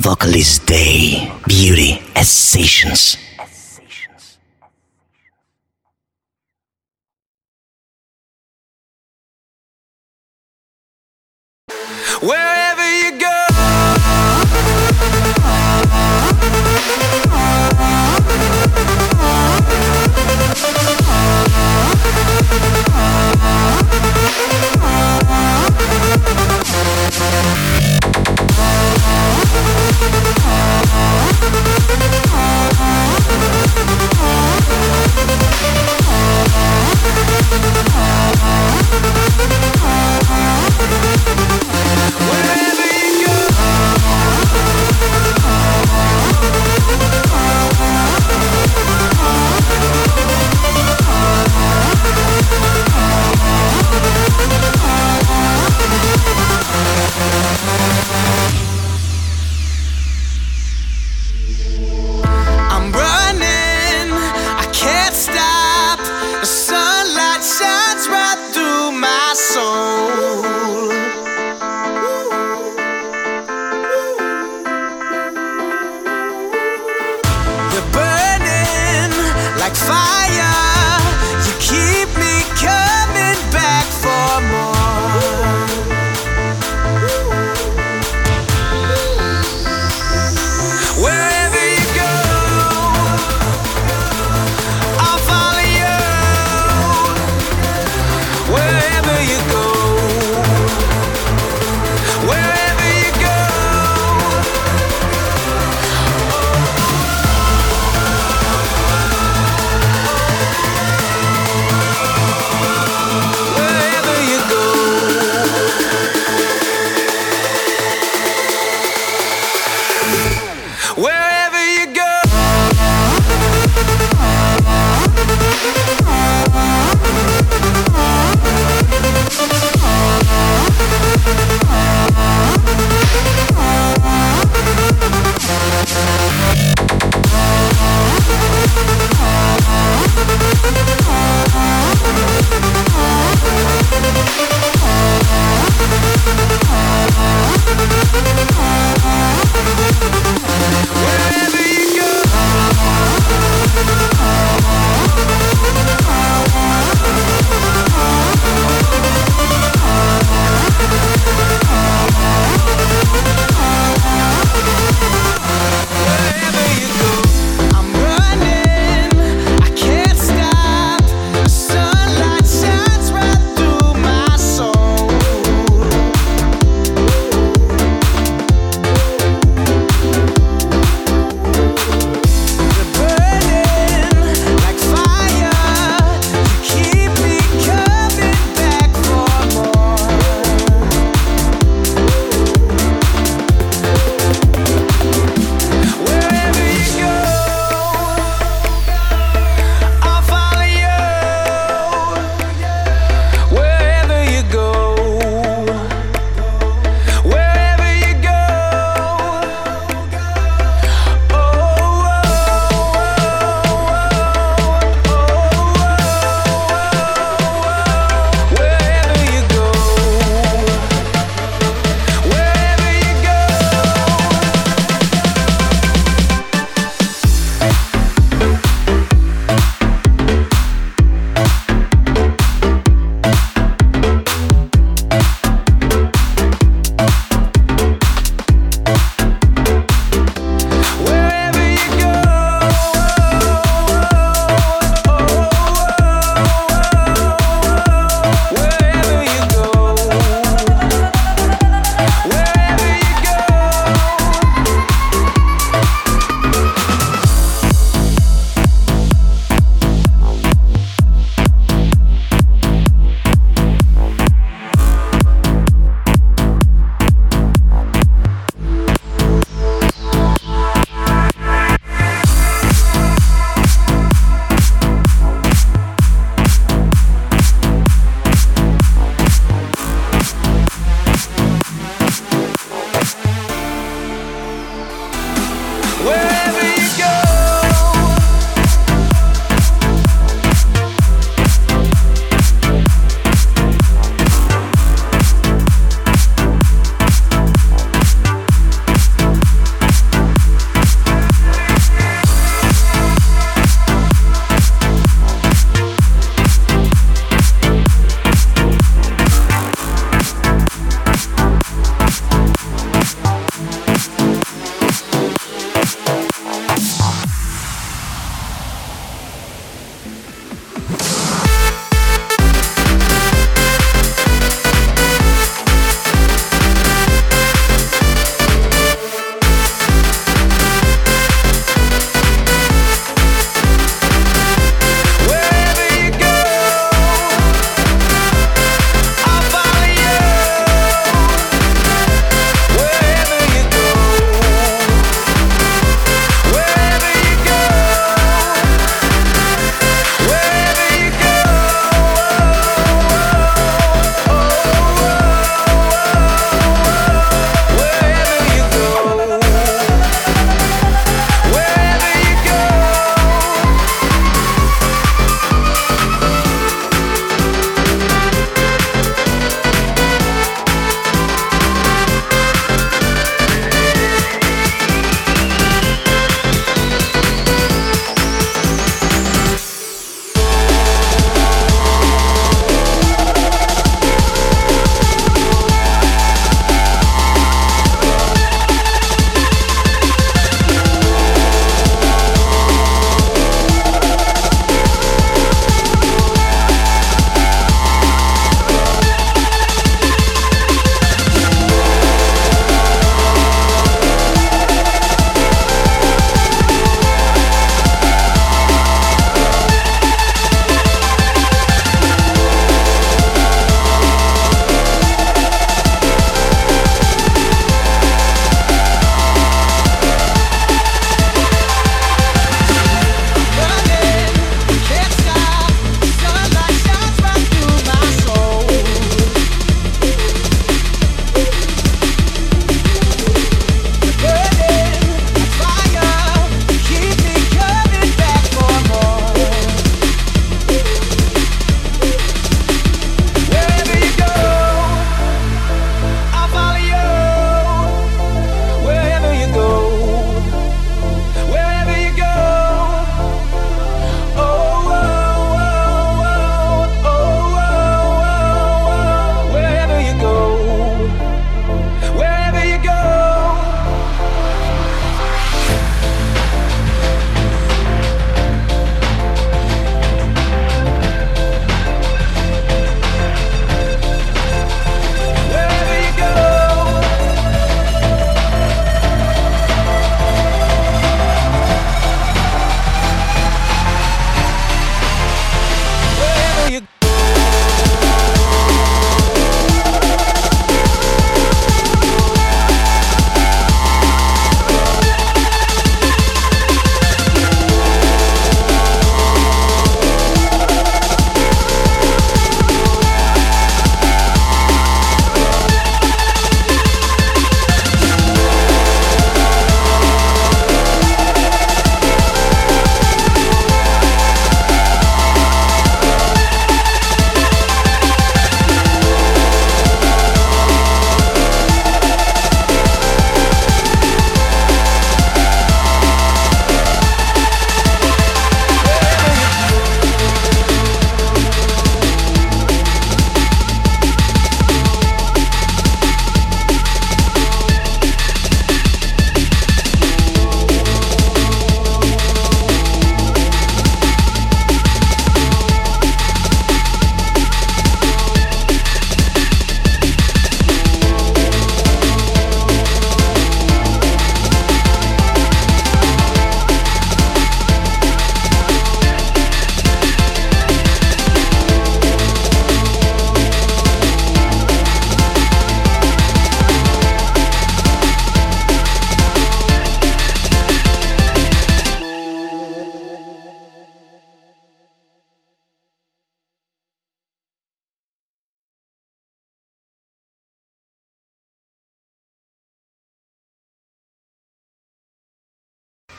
Vocalist Day, Beauty Sessions. Wherever